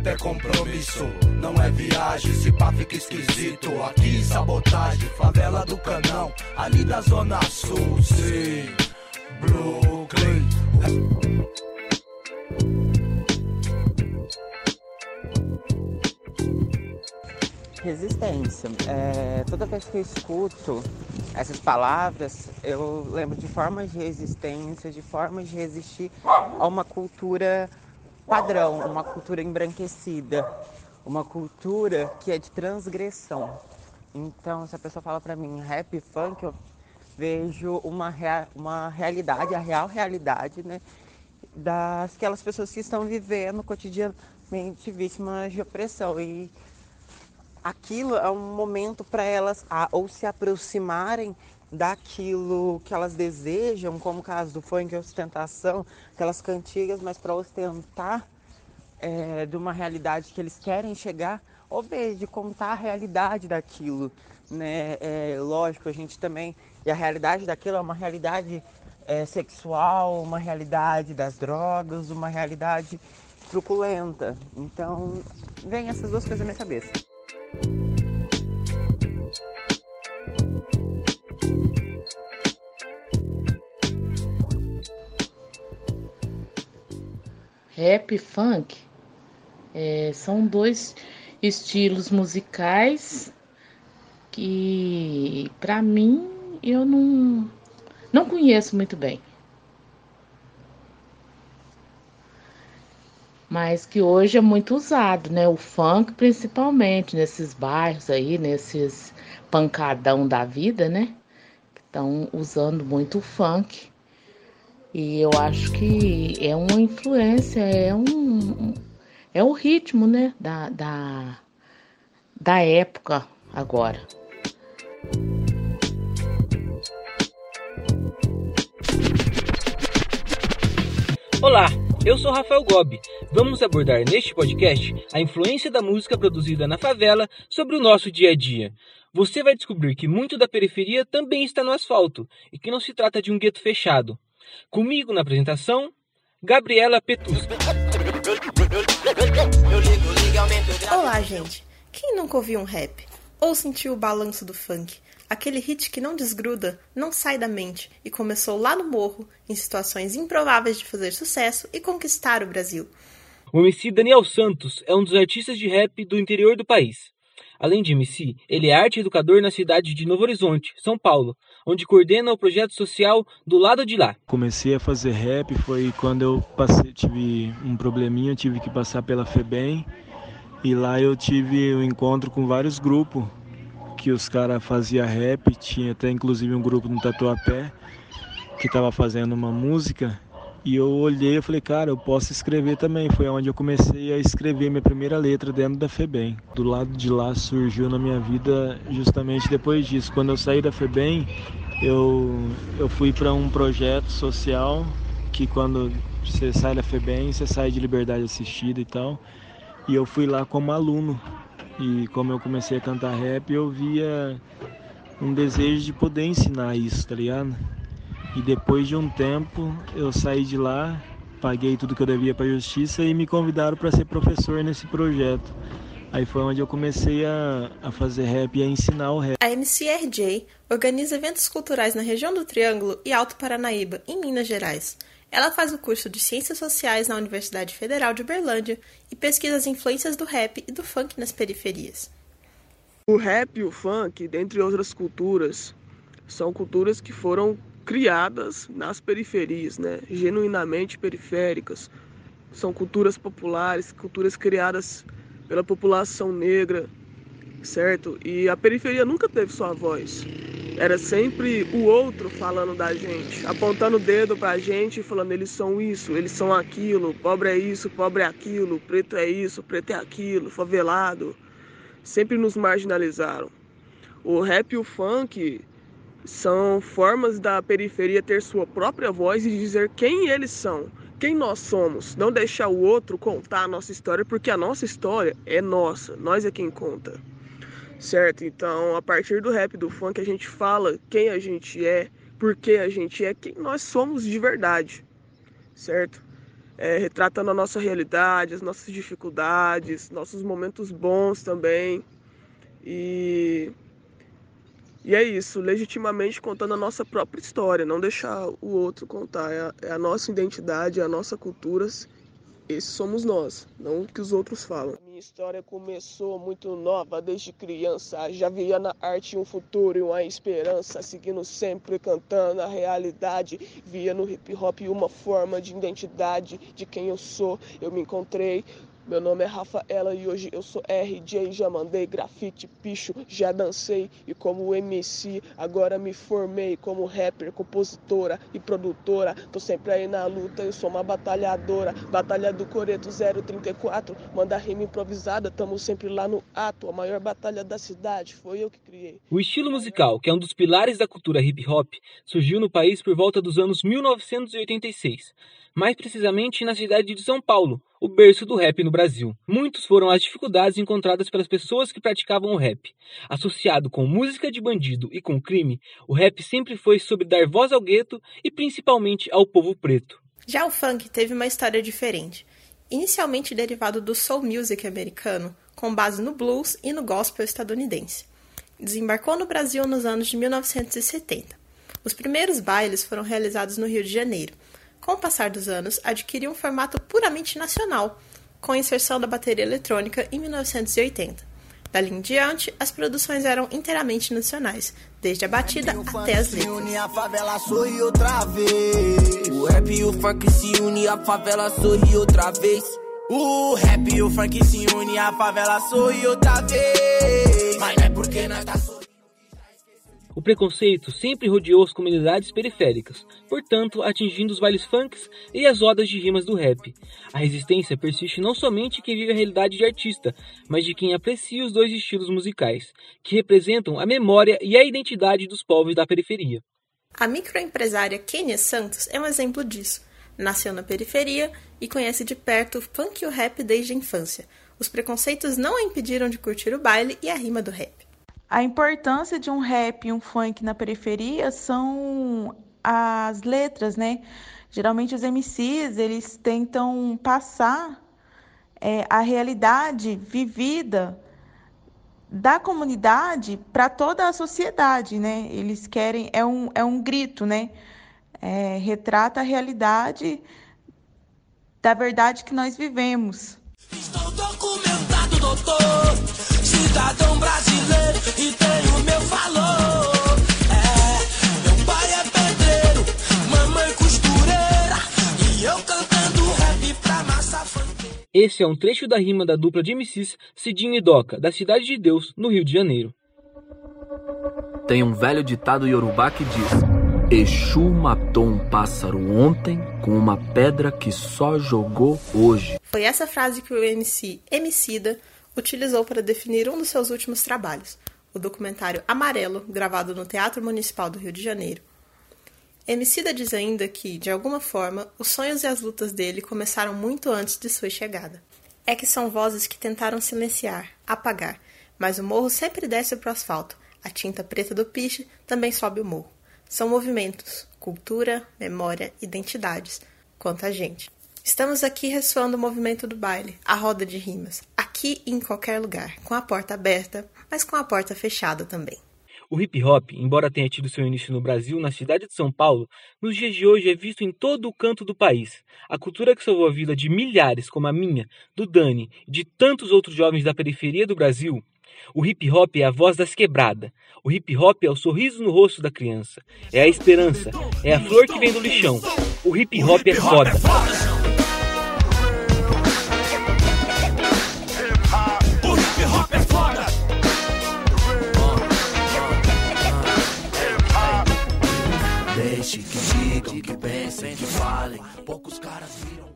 rap é compromisso, não é viagem, se pá fica esquisito. Aqui sabotagem, favela do canão, ali da zona sul, sim, Brooklyn. resistência. É, toda vez que eu escuto essas palavras, eu lembro de formas de resistência, de formas de resistir a uma cultura padrão, uma cultura embranquecida, uma cultura que é de transgressão. Então, se a pessoa fala para mim rap, funk, eu vejo uma, rea uma realidade, a real realidade, né? Das aquelas pessoas que estão vivendo cotidianamente vítimas de opressão. E aquilo é um momento para elas a, ou se aproximarem daquilo que elas desejam, como o caso do funk, ostentação, aquelas cantigas, mas para ostentar é, de uma realidade que eles querem chegar, ou ver de contar a realidade daquilo, né? É, lógico, a gente também e a realidade daquilo é uma realidade é, sexual, uma realidade das drogas, uma realidade truculenta. Então, vem essas duas coisas na minha cabeça. Rap e funk é, são dois estilos musicais que, para mim, eu não, não conheço muito bem. mas que hoje é muito usado, né? O funk, principalmente nesses bairros aí, nesses pancadão da vida, né? Estão usando muito o funk. E eu acho que é uma influência, é um é o ritmo, né, da, da, da época agora. Olá, eu sou Rafael Gobi. Vamos abordar neste podcast a influência da música produzida na favela sobre o nosso dia a dia. Você vai descobrir que muito da periferia também está no asfalto e que não se trata de um gueto fechado. Comigo na apresentação, Gabriela Petusca. Olá, gente. Quem nunca ouviu um rap? Ou sentiu o balanço do funk? aquele hit que não desgruda, não sai da mente e começou lá no morro, em situações improváveis de fazer sucesso e conquistar o Brasil. O MC Daniel Santos é um dos artistas de rap do interior do país. Além de MC, ele é arte educador na cidade de Novo Horizonte, São Paulo, onde coordena o projeto social do lado de lá. Comecei a fazer rap foi quando eu passei, tive um probleminha, tive que passar pela FEBEM e lá eu tive um encontro com vários grupos que os caras faziam rap, tinha até inclusive um grupo no Tatuapé que estava fazendo uma música e eu olhei e falei, cara, eu posso escrever também. Foi onde eu comecei a escrever minha primeira letra dentro da FEBEM. Do lado de lá surgiu na minha vida justamente depois disso. Quando eu saí da FEBEM, eu, eu fui para um projeto social que quando você sai da FEBEM, você sai de liberdade assistida e tal. E eu fui lá como aluno e como eu comecei a cantar rap, eu via um desejo de poder ensinar isso, tá ligado? E depois de um tempo, eu saí de lá, paguei tudo que eu devia para a justiça e me convidaram para ser professor nesse projeto. Aí foi onde eu comecei a, a fazer rap e a ensinar o rap. A MCRJ organiza eventos culturais na região do Triângulo e Alto Paranaíba, em Minas Gerais. Ela faz o curso de Ciências Sociais na Universidade Federal de Uberlândia e pesquisa as influências do rap e do funk nas periferias. O rap e o funk, dentre outras culturas, são culturas que foram criadas nas periferias, né? genuinamente periféricas. São culturas populares, culturas criadas pela população negra, certo? E a periferia nunca teve sua voz. Era sempre o outro falando da gente, apontando o dedo pra gente e falando eles são isso, eles são aquilo, pobre é isso, pobre é aquilo, preto é isso, preto é aquilo, favelado. Sempre nos marginalizaram. O rap e o funk são formas da periferia ter sua própria voz e dizer quem eles são, quem nós somos. Não deixar o outro contar a nossa história, porque a nossa história é nossa, nós é quem conta certo? Então, a partir do rap, do funk, a gente fala quem a gente é, por que a gente é, quem nós somos de verdade, certo? é, retratando a nossa realidade, as nossas dificuldades, nossos momentos bons também. E, e é isso, legitimamente contando a nossa própria história, não deixar o outro contar. É a, é a nossa identidade, é a nossa cultura esse somos nós, não o que os outros falam. Minha história começou muito nova, desde criança. Já via na arte um futuro e uma esperança, seguindo sempre cantando a realidade. Via no hip hop uma forma de identidade de quem eu sou. Eu me encontrei meu nome é Rafaela e hoje eu sou RJ. Já mandei grafite, picho, já dancei. E como MC, agora me formei como rapper, compositora e produtora. Tô sempre aí na luta, eu sou uma batalhadora. Batalha do Coreto 034, manda rima improvisada. Tamo sempre lá no ato. A maior batalha da cidade foi eu que criei. O estilo musical, que é um dos pilares da cultura hip hop, surgiu no país por volta dos anos 1986 mais precisamente na cidade de São Paulo, o berço do rap no Brasil. Muitos foram as dificuldades encontradas pelas pessoas que praticavam o rap. Associado com música de bandido e com crime, o rap sempre foi sobre dar voz ao gueto e principalmente ao povo preto. Já o funk teve uma história diferente. Inicialmente derivado do soul music americano, com base no blues e no gospel estadunidense. Desembarcou no Brasil nos anos de 1970. Os primeiros bailes foram realizados no Rio de Janeiro, com o passar dos anos, adquiriu um formato puramente nacional, com a inserção da bateria eletrônica em 1980. Dali em diante, as produções eram inteiramente nacionais, desde a batida até as letras. a favela sorri outra vez. O rap e o funk se unem, a favela sorri outra vez. O rap e o funk se unem, a favela sorri outra vez. O preconceito sempre rodeou as comunidades periféricas, portanto, atingindo os bailes funks e as odas de rimas do rap. A resistência persiste não somente quem vive a realidade de artista, mas de quem aprecia os dois estilos musicais, que representam a memória e a identidade dos povos da periferia. A microempresária Kenia Santos é um exemplo disso. Nasceu na periferia e conhece de perto o funk e o rap desde a infância. Os preconceitos não a impediram de curtir o baile e a rima do rap. A importância de um rap e um funk na periferia são as letras, né? Geralmente os MCs, eles tentam passar é, a realidade vivida da comunidade para toda a sociedade, né? Eles querem, é um, é um grito, né? É, retrata a realidade da verdade que nós vivemos. Estou documentado, doutor cidadão brasileiro e tenho meu valor. É, meu pai é pedreiro, mamãe costureira e eu cantando rap pra massa Esse é um trecho da rima da dupla de MCs Cidinho e Doca, da Cidade de Deus, no Rio de Janeiro. Tem um velho ditado iorubá que diz: Exu matou um pássaro ontem com uma pedra que só jogou hoje. Foi essa frase que o MC Emicida utilizou para definir um dos seus últimos trabalhos, o documentário Amarelo, gravado no Teatro Municipal do Rio de Janeiro. Emicida diz ainda que, de alguma forma, os sonhos e as lutas dele começaram muito antes de sua chegada. É que são vozes que tentaram silenciar, apagar, mas o morro sempre desce para o asfalto. A tinta preta do piche também sobe o morro. São movimentos, cultura, memória, identidades, quanto a gente. Estamos aqui ressoando o movimento do baile, a roda de rimas, aqui e em qualquer lugar, com a porta aberta, mas com a porta fechada também. O hip hop, embora tenha tido seu início no Brasil, na cidade de São Paulo, nos dias de hoje é visto em todo o canto do país. A cultura que salvou a vida de milhares, como a minha, do Dani e de tantos outros jovens da periferia do Brasil. O hip hop é a voz das quebradas. O hip hop é o sorriso no rosto da criança. É a esperança. É a flor que vem do lixão. O hip hop é foda. Que falem. Poucos caras viram.